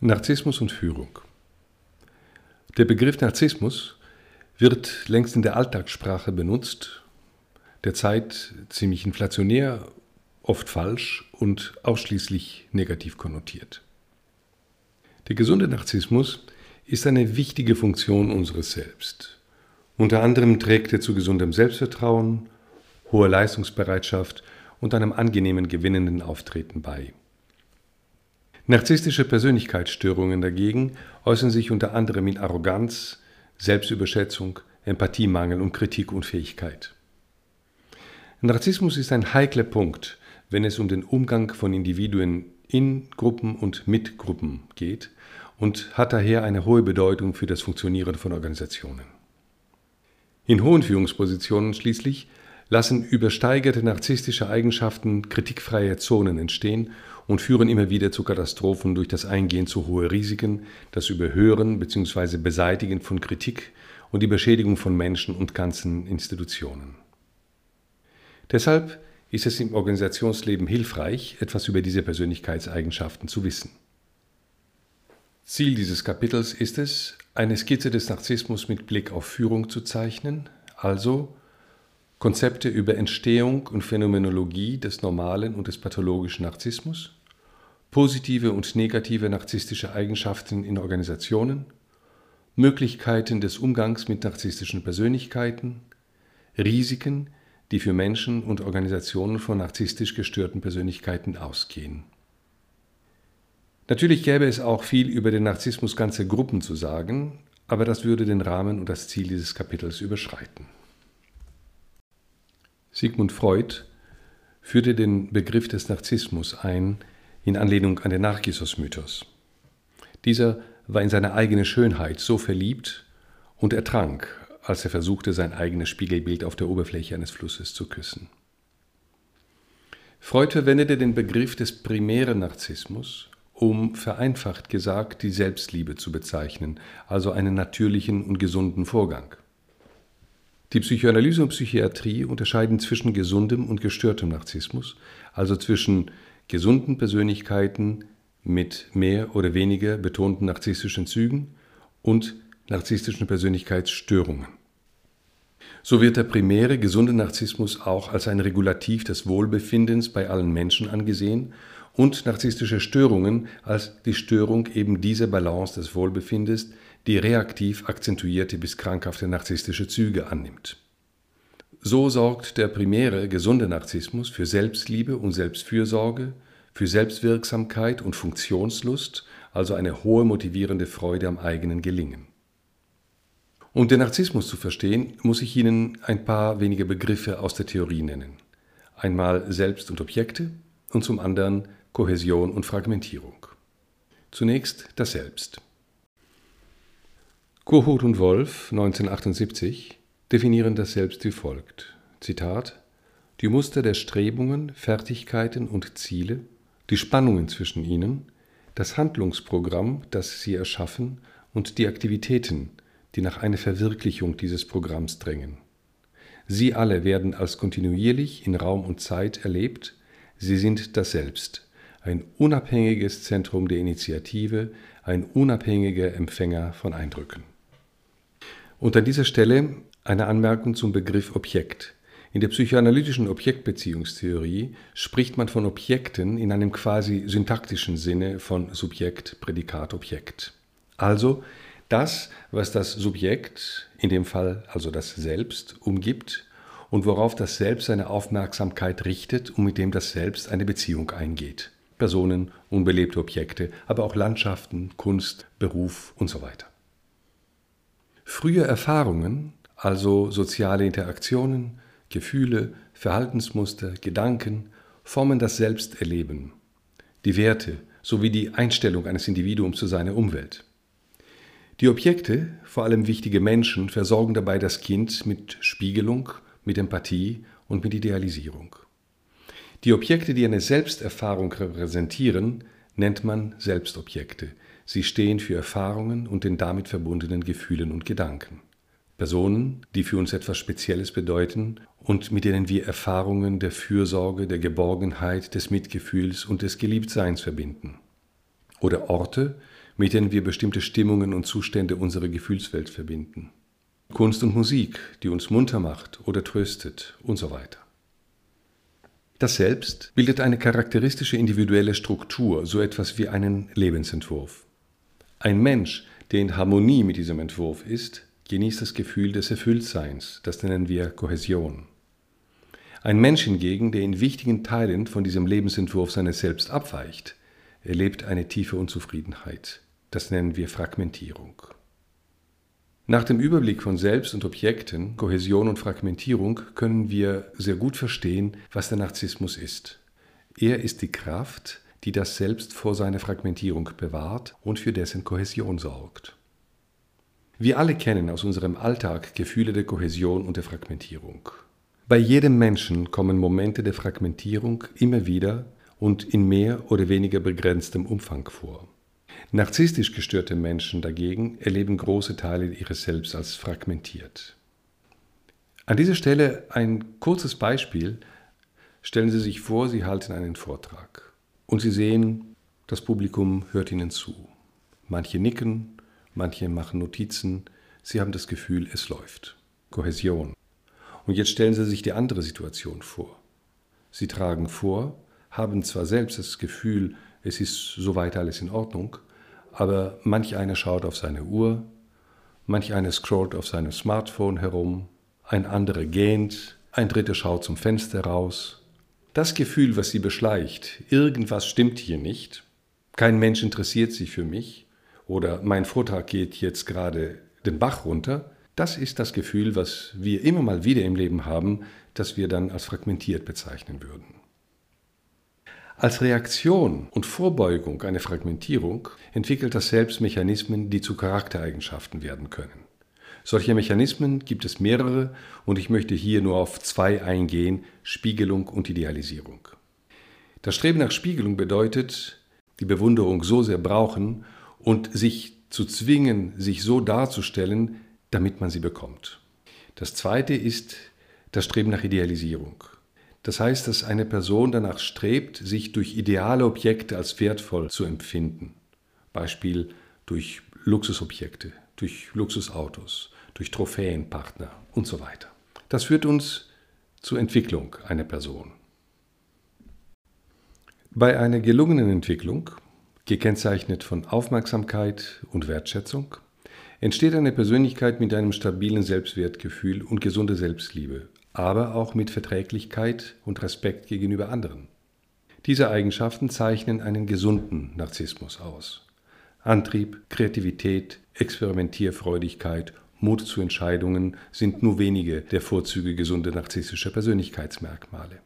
Narzissmus und Führung. Der Begriff Narzissmus wird längst in der Alltagssprache benutzt, derzeit ziemlich inflationär, oft falsch und ausschließlich negativ konnotiert. Der gesunde Narzissmus ist eine wichtige Funktion unseres Selbst. Unter anderem trägt er zu gesundem Selbstvertrauen, hoher Leistungsbereitschaft und einem angenehmen gewinnenden Auftreten bei. Narzisstische Persönlichkeitsstörungen dagegen äußern sich unter anderem in Arroganz, Selbstüberschätzung, Empathiemangel und Kritikunfähigkeit. Narzissmus ist ein heikler Punkt, wenn es um den Umgang von Individuen in Gruppen und mit Gruppen geht und hat daher eine hohe Bedeutung für das Funktionieren von Organisationen. In hohen Führungspositionen schließlich lassen übersteigerte narzisstische Eigenschaften kritikfreie Zonen entstehen und führen immer wieder zu Katastrophen durch das Eingehen zu hoher Risiken, das Überhören bzw. Beseitigen von Kritik und die Beschädigung von Menschen und ganzen Institutionen. Deshalb ist es im Organisationsleben hilfreich, etwas über diese Persönlichkeitseigenschaften zu wissen. Ziel dieses Kapitels ist es, eine Skizze des Narzissmus mit Blick auf Führung zu zeichnen, also Konzepte über Entstehung und Phänomenologie des normalen und des pathologischen Narzissmus, positive und negative narzisstische Eigenschaften in Organisationen, Möglichkeiten des Umgangs mit narzisstischen Persönlichkeiten, Risiken, die für Menschen und Organisationen von narzisstisch gestörten Persönlichkeiten ausgehen. Natürlich gäbe es auch viel über den Narzissmus ganzer Gruppen zu sagen, aber das würde den Rahmen und das Ziel dieses Kapitels überschreiten. Sigmund Freud führte den Begriff des Narzissmus ein in Anlehnung an den Narcissus-Mythos. Dieser war in seine eigene Schönheit so verliebt und ertrank, als er versuchte, sein eigenes Spiegelbild auf der Oberfläche eines Flusses zu küssen. Freud verwendete den Begriff des primären Narzissmus, um vereinfacht gesagt die Selbstliebe zu bezeichnen, also einen natürlichen und gesunden Vorgang. Die Psychoanalyse und Psychiatrie unterscheiden zwischen gesundem und gestörtem Narzissmus, also zwischen gesunden Persönlichkeiten mit mehr oder weniger betonten narzisstischen Zügen und narzisstischen Persönlichkeitsstörungen. So wird der primäre gesunde Narzissmus auch als ein Regulativ des Wohlbefindens bei allen Menschen angesehen und narzisstische Störungen als die Störung eben dieser Balance des Wohlbefindens, die reaktiv akzentuierte bis krankhafte narzisstische Züge annimmt. So sorgt der primäre gesunde Narzissmus für Selbstliebe und Selbstfürsorge, für Selbstwirksamkeit und Funktionslust, also eine hohe motivierende Freude am eigenen Gelingen. Um den Narzissmus zu verstehen, muss ich Ihnen ein paar wenige Begriffe aus der Theorie nennen. Einmal Selbst und Objekte und zum anderen Kohäsion und Fragmentierung. Zunächst das Selbst. Kohut und Wolf 1978 definieren das Selbst wie folgt. Zitat Die Muster der Strebungen, Fertigkeiten und Ziele, die Spannungen zwischen ihnen, das Handlungsprogramm, das sie erschaffen und die Aktivitäten, die nach einer Verwirklichung dieses Programms drängen. Sie alle werden als kontinuierlich in Raum und Zeit erlebt, sie sind das Selbst, ein unabhängiges Zentrum der Initiative, ein unabhängiger Empfänger von Eindrücken. Und an dieser Stelle eine Anmerkung zum Begriff Objekt. In der psychoanalytischen Objektbeziehungstheorie spricht man von Objekten in einem quasi syntaktischen Sinne von Subjekt, Prädikat, Objekt. Also das, was das Subjekt, in dem Fall also das Selbst, umgibt und worauf das Selbst seine Aufmerksamkeit richtet und mit dem das Selbst eine Beziehung eingeht. Personen, unbelebte Objekte, aber auch Landschaften, Kunst, Beruf und so weiter. Frühe Erfahrungen, also soziale Interaktionen, Gefühle, Verhaltensmuster, Gedanken, formen das Selbsterleben, die Werte sowie die Einstellung eines Individuums zu seiner Umwelt. Die Objekte, vor allem wichtige Menschen, versorgen dabei das Kind mit Spiegelung, mit Empathie und mit Idealisierung. Die Objekte, die eine Selbsterfahrung repräsentieren, nennt man Selbstobjekte, Sie stehen für Erfahrungen und den damit verbundenen Gefühlen und Gedanken. Personen, die für uns etwas Spezielles bedeuten und mit denen wir Erfahrungen der Fürsorge, der Geborgenheit, des Mitgefühls und des Geliebtseins verbinden. Oder Orte, mit denen wir bestimmte Stimmungen und Zustände unserer Gefühlswelt verbinden. Kunst und Musik, die uns munter macht oder tröstet und so weiter. Das Selbst bildet eine charakteristische individuelle Struktur, so etwas wie einen Lebensentwurf. Ein Mensch, der in Harmonie mit diesem Entwurf ist, genießt das Gefühl des Erfülltseins, das nennen wir Kohäsion. Ein Mensch hingegen, der in wichtigen Teilen von diesem Lebensentwurf seines Selbst abweicht, erlebt eine tiefe Unzufriedenheit. Das nennen wir Fragmentierung. Nach dem Überblick von Selbst und Objekten, Kohäsion und Fragmentierung können wir sehr gut verstehen, was der Narzissmus ist. Er ist die Kraft, die das Selbst vor seiner Fragmentierung bewahrt und für dessen Kohäsion sorgt. Wir alle kennen aus unserem Alltag Gefühle der Kohäsion und der Fragmentierung. Bei jedem Menschen kommen Momente der Fragmentierung immer wieder und in mehr oder weniger begrenztem Umfang vor. Narzisstisch gestörte Menschen dagegen erleben große Teile ihres Selbst als fragmentiert. An dieser Stelle ein kurzes Beispiel. Stellen Sie sich vor, Sie halten einen Vortrag und Sie sehen, das Publikum hört Ihnen zu. Manche nicken, manche machen Notizen, Sie haben das Gefühl, es läuft. Kohäsion. Und jetzt stellen Sie sich die andere Situation vor. Sie tragen vor, haben zwar selbst das Gefühl, es ist soweit alles in Ordnung, aber manch einer schaut auf seine Uhr, manch einer scrollt auf seinem Smartphone herum, ein anderer gähnt, ein dritter schaut zum Fenster raus. Das Gefühl, was sie beschleicht, irgendwas stimmt hier nicht, kein Mensch interessiert sich für mich oder mein Vortrag geht jetzt gerade den Bach runter, das ist das Gefühl, was wir immer mal wieder im Leben haben, das wir dann als fragmentiert bezeichnen würden. Als Reaktion und Vorbeugung einer Fragmentierung entwickelt das Selbst Mechanismen, die zu Charaktereigenschaften werden können. Solche Mechanismen gibt es mehrere und ich möchte hier nur auf zwei eingehen, Spiegelung und Idealisierung. Das Streben nach Spiegelung bedeutet, die Bewunderung so sehr brauchen und sich zu zwingen, sich so darzustellen, damit man sie bekommt. Das zweite ist das Streben nach Idealisierung. Das heißt, dass eine Person danach strebt, sich durch ideale Objekte als wertvoll zu empfinden. Beispiel durch Luxusobjekte, durch Luxusautos, durch Trophäenpartner und so weiter. Das führt uns zur Entwicklung einer Person. Bei einer gelungenen Entwicklung, gekennzeichnet von Aufmerksamkeit und Wertschätzung, entsteht eine Persönlichkeit mit einem stabilen Selbstwertgefühl und gesunder Selbstliebe, aber auch mit Verträglichkeit und Respekt gegenüber anderen. Diese Eigenschaften zeichnen einen gesunden Narzissmus aus. Antrieb, Kreativität, Experimentierfreudigkeit, Mut zu Entscheidungen sind nur wenige der Vorzüge gesunder narzisstischer Persönlichkeitsmerkmale.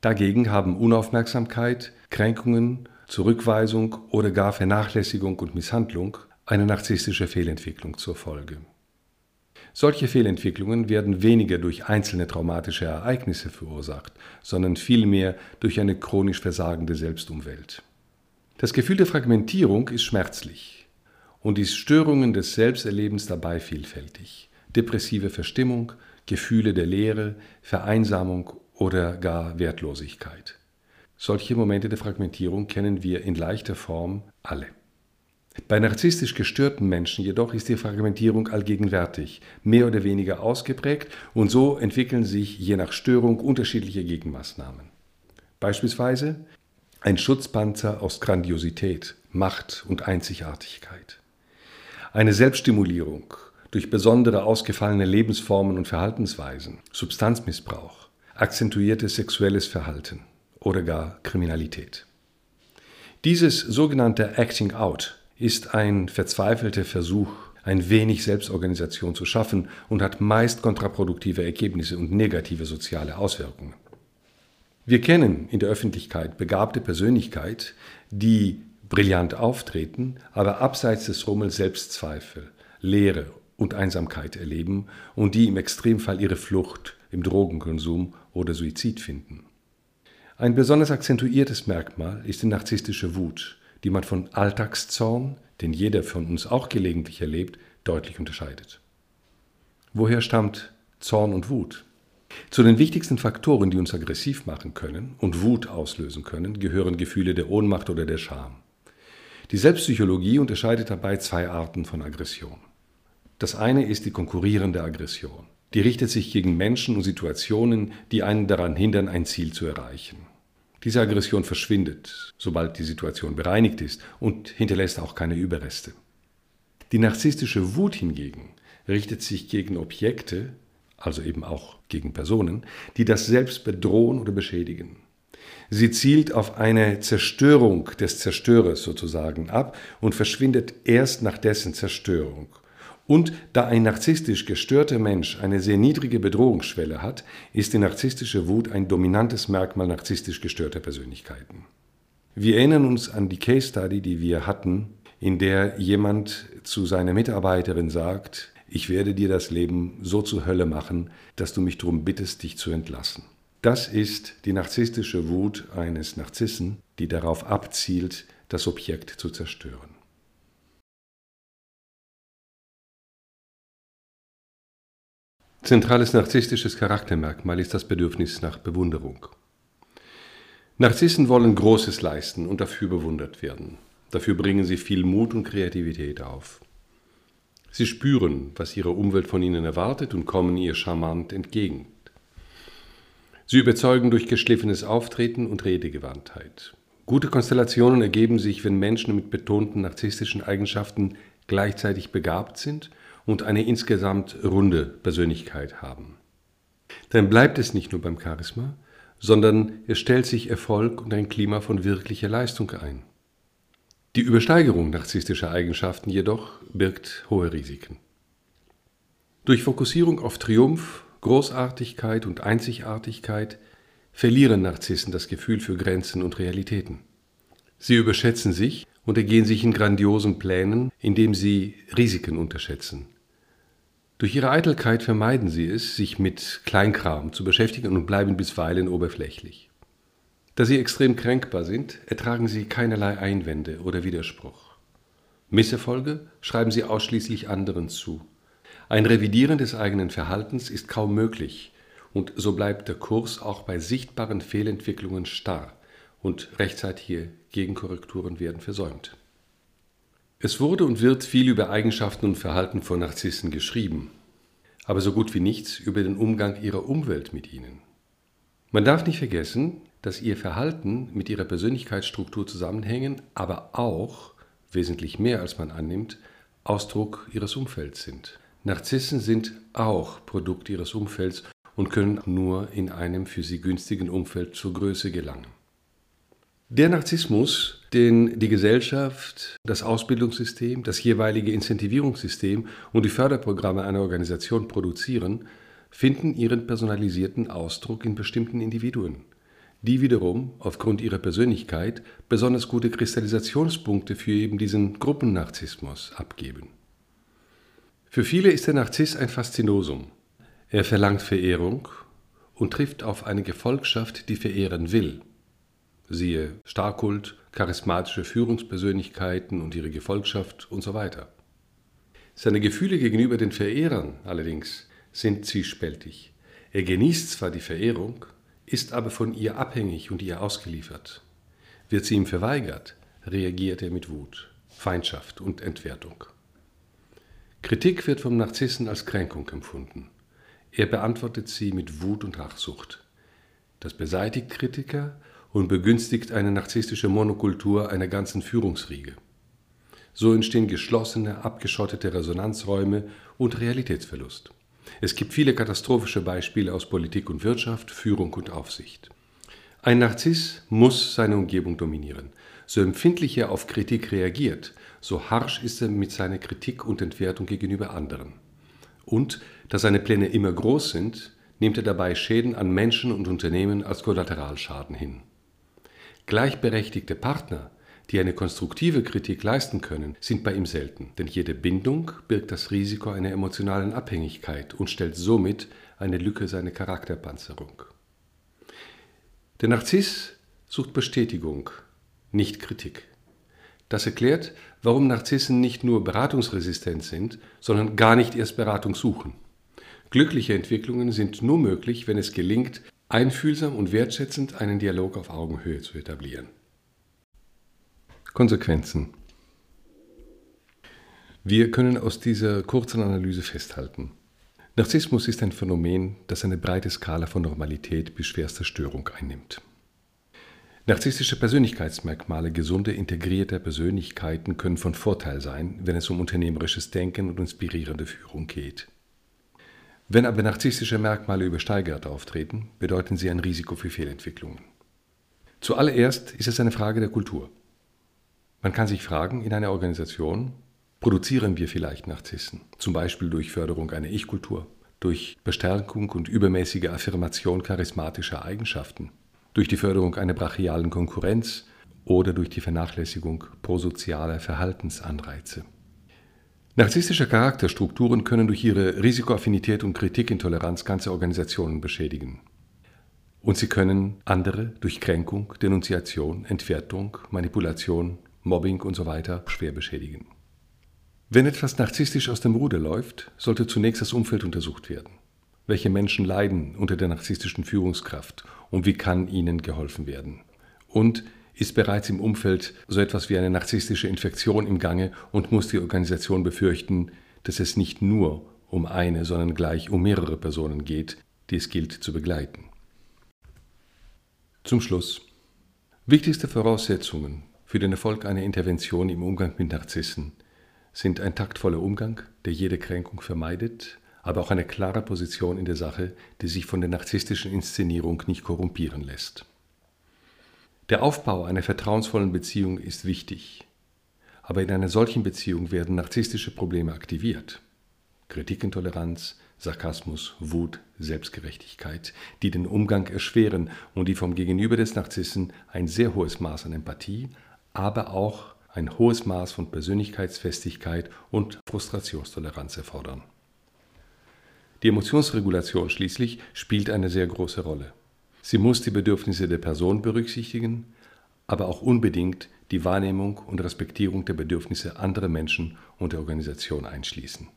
Dagegen haben Unaufmerksamkeit, Kränkungen, Zurückweisung oder gar Vernachlässigung und Misshandlung eine narzisstische Fehlentwicklung zur Folge. Solche Fehlentwicklungen werden weniger durch einzelne traumatische Ereignisse verursacht, sondern vielmehr durch eine chronisch versagende Selbstumwelt. Das Gefühl der Fragmentierung ist schmerzlich und die Störungen des Selbsterlebens dabei vielfältig. Depressive Verstimmung, Gefühle der Leere, Vereinsamung oder gar Wertlosigkeit. Solche Momente der Fragmentierung kennen wir in leichter Form alle. Bei narzisstisch gestörten Menschen jedoch ist die Fragmentierung allgegenwärtig, mehr oder weniger ausgeprägt und so entwickeln sich je nach Störung unterschiedliche Gegenmaßnahmen. Beispielsweise ein Schutzpanzer aus Grandiosität, Macht und Einzigartigkeit. Eine Selbststimulierung durch besondere ausgefallene Lebensformen und Verhaltensweisen, Substanzmissbrauch, akzentuiertes sexuelles Verhalten oder gar Kriminalität. Dieses sogenannte Acting Out ist ein verzweifelter Versuch, ein wenig Selbstorganisation zu schaffen und hat meist kontraproduktive Ergebnisse und negative soziale Auswirkungen. Wir kennen in der Öffentlichkeit begabte Persönlichkeit, die brillant auftreten, aber abseits des Rummels Selbstzweifel, Leere und Einsamkeit erleben und die im Extremfall ihre Flucht im Drogenkonsum oder Suizid finden. Ein besonders akzentuiertes Merkmal ist die narzisstische Wut, die man von Alltagszorn, den jeder von uns auch gelegentlich erlebt, deutlich unterscheidet. Woher stammt Zorn und Wut? Zu den wichtigsten Faktoren, die uns aggressiv machen können und Wut auslösen können, gehören Gefühle der Ohnmacht oder der Scham. Die Selbstpsychologie unterscheidet dabei zwei Arten von Aggression. Das eine ist die konkurrierende Aggression. Die richtet sich gegen Menschen und Situationen, die einen daran hindern, ein Ziel zu erreichen. Diese Aggression verschwindet, sobald die Situation bereinigt ist und hinterlässt auch keine Überreste. Die narzisstische Wut hingegen richtet sich gegen Objekte, also eben auch gegen Personen, die das Selbst bedrohen oder beschädigen. Sie zielt auf eine Zerstörung des Zerstörers sozusagen ab und verschwindet erst nach dessen Zerstörung. Und da ein narzisstisch gestörter Mensch eine sehr niedrige Bedrohungsschwelle hat, ist die narzisstische Wut ein dominantes Merkmal narzisstisch gestörter Persönlichkeiten. Wir erinnern uns an die Case Study, die wir hatten, in der jemand zu seiner Mitarbeiterin sagt, ich werde dir das Leben so zur Hölle machen, dass du mich darum bittest, dich zu entlassen. Das ist die narzisstische Wut eines Narzissen, die darauf abzielt, das Objekt zu zerstören. Zentrales narzisstisches Charaktermerkmal ist das Bedürfnis nach Bewunderung. Narzissen wollen Großes leisten und dafür bewundert werden. Dafür bringen sie viel Mut und Kreativität auf. Sie spüren, was ihre Umwelt von ihnen erwartet und kommen ihr charmant entgegen. Sie überzeugen durch geschliffenes Auftreten und Redegewandtheit. Gute Konstellationen ergeben sich, wenn Menschen mit betonten narzisstischen Eigenschaften gleichzeitig begabt sind – und eine insgesamt runde Persönlichkeit haben. Dann bleibt es nicht nur beim Charisma, sondern es stellt sich Erfolg und ein Klima von wirklicher Leistung ein. Die Übersteigerung narzisstischer Eigenschaften jedoch birgt hohe Risiken. Durch Fokussierung auf Triumph, Großartigkeit und Einzigartigkeit verlieren Narzissen das Gefühl für Grenzen und Realitäten. Sie überschätzen sich und ergehen sich in grandiosen Plänen, indem sie Risiken unterschätzen. Durch ihre Eitelkeit vermeiden sie es, sich mit Kleinkram zu beschäftigen und bleiben bisweilen oberflächlich. Da sie extrem kränkbar sind, ertragen sie keinerlei Einwände oder Widerspruch. Misserfolge schreiben sie ausschließlich anderen zu. Ein Revidieren des eigenen Verhaltens ist kaum möglich, und so bleibt der Kurs auch bei sichtbaren Fehlentwicklungen starr und rechtzeitige Gegenkorrekturen werden versäumt. Es wurde und wird viel über Eigenschaften und Verhalten von Narzissen geschrieben, aber so gut wie nichts über den Umgang ihrer Umwelt mit ihnen. Man darf nicht vergessen, dass ihr Verhalten mit ihrer Persönlichkeitsstruktur zusammenhängen, aber auch, wesentlich mehr als man annimmt, Ausdruck ihres Umfelds sind. Narzissen sind auch Produkt ihres Umfelds und können nur in einem für sie günstigen Umfeld zur Größe gelangen. Der Narzissmus, den die Gesellschaft, das Ausbildungssystem, das jeweilige Incentivierungssystem und die Förderprogramme einer Organisation produzieren, finden ihren personalisierten Ausdruck in bestimmten Individuen, die wiederum aufgrund ihrer Persönlichkeit besonders gute Kristallisationspunkte für eben diesen Gruppennarzissmus abgeben. Für viele ist der Narziss ein Faszinosum. Er verlangt Verehrung und trifft auf eine Gefolgschaft, die verehren will siehe Starkult, charismatische Führungspersönlichkeiten und ihre Gefolgschaft und so weiter. Seine Gefühle gegenüber den Verehrern allerdings sind zwiespältig. Er genießt zwar die Verehrung, ist aber von ihr abhängig und ihr ausgeliefert. Wird sie ihm verweigert, reagiert er mit Wut, Feindschaft und Entwertung. Kritik wird vom Narzissen als Kränkung empfunden. Er beantwortet sie mit Wut und Rachsucht. Das beseitigt Kritiker und begünstigt eine narzisstische Monokultur einer ganzen Führungsriege. So entstehen geschlossene, abgeschottete Resonanzräume und Realitätsverlust. Es gibt viele katastrophische Beispiele aus Politik und Wirtschaft, Führung und Aufsicht. Ein Narziss muss seine Umgebung dominieren. So empfindlich er auf Kritik reagiert, so harsch ist er mit seiner Kritik und Entwertung gegenüber anderen. Und da seine Pläne immer groß sind, nimmt er dabei Schäden an Menschen und Unternehmen als Kollateralschaden hin. Gleichberechtigte Partner, die eine konstruktive Kritik leisten können, sind bei ihm selten, denn jede Bindung birgt das Risiko einer emotionalen Abhängigkeit und stellt somit eine Lücke seiner Charakterpanzerung. Der Narziss sucht Bestätigung, nicht Kritik. Das erklärt, warum Narzissen nicht nur beratungsresistent sind, sondern gar nicht erst Beratung suchen. Glückliche Entwicklungen sind nur möglich, wenn es gelingt, einfühlsam und wertschätzend einen Dialog auf Augenhöhe zu etablieren. Konsequenzen. Wir können aus dieser kurzen Analyse festhalten. Narzissmus ist ein Phänomen, das eine breite Skala von Normalität bis schwerster Störung einnimmt. Narzisstische Persönlichkeitsmerkmale gesunder, integrierter Persönlichkeiten können von Vorteil sein, wenn es um unternehmerisches Denken und inspirierende Führung geht. Wenn aber narzisstische Merkmale übersteigert auftreten, bedeuten sie ein Risiko für Fehlentwicklungen. Zuallererst ist es eine Frage der Kultur. Man kann sich fragen, in einer Organisation, produzieren wir vielleicht Narzissen, zum Beispiel durch Förderung einer Ich-Kultur, durch Bestärkung und übermäßige Affirmation charismatischer Eigenschaften, durch die Förderung einer brachialen Konkurrenz oder durch die Vernachlässigung prosozialer Verhaltensanreize. Narzisstische Charakterstrukturen können durch ihre Risikoaffinität und Kritikintoleranz ganze Organisationen beschädigen. Und sie können andere durch Kränkung, Denunziation, Entwertung, Manipulation, Mobbing usw. So schwer beschädigen. Wenn etwas narzisstisch aus dem Ruder läuft, sollte zunächst das Umfeld untersucht werden. Welche Menschen leiden unter der narzisstischen Führungskraft und wie kann ihnen geholfen werden? Und ist bereits im Umfeld so etwas wie eine narzisstische Infektion im Gange und muss die Organisation befürchten, dass es nicht nur um eine, sondern gleich um mehrere Personen geht, die es gilt zu begleiten. Zum Schluss. Wichtigste Voraussetzungen für den Erfolg einer Intervention im Umgang mit Narzissen sind ein taktvoller Umgang, der jede Kränkung vermeidet, aber auch eine klare Position in der Sache, die sich von der narzisstischen Inszenierung nicht korrumpieren lässt. Der Aufbau einer vertrauensvollen Beziehung ist wichtig, aber in einer solchen Beziehung werden narzisstische Probleme aktiviert. Kritikintoleranz, Sarkasmus, Wut, Selbstgerechtigkeit, die den Umgang erschweren und die vom Gegenüber des Narzissen ein sehr hohes Maß an Empathie, aber auch ein hohes Maß von Persönlichkeitsfestigkeit und Frustrationstoleranz erfordern. Die Emotionsregulation schließlich spielt eine sehr große Rolle. Sie muss die Bedürfnisse der Person berücksichtigen, aber auch unbedingt die Wahrnehmung und Respektierung der Bedürfnisse anderer Menschen und der Organisation einschließen.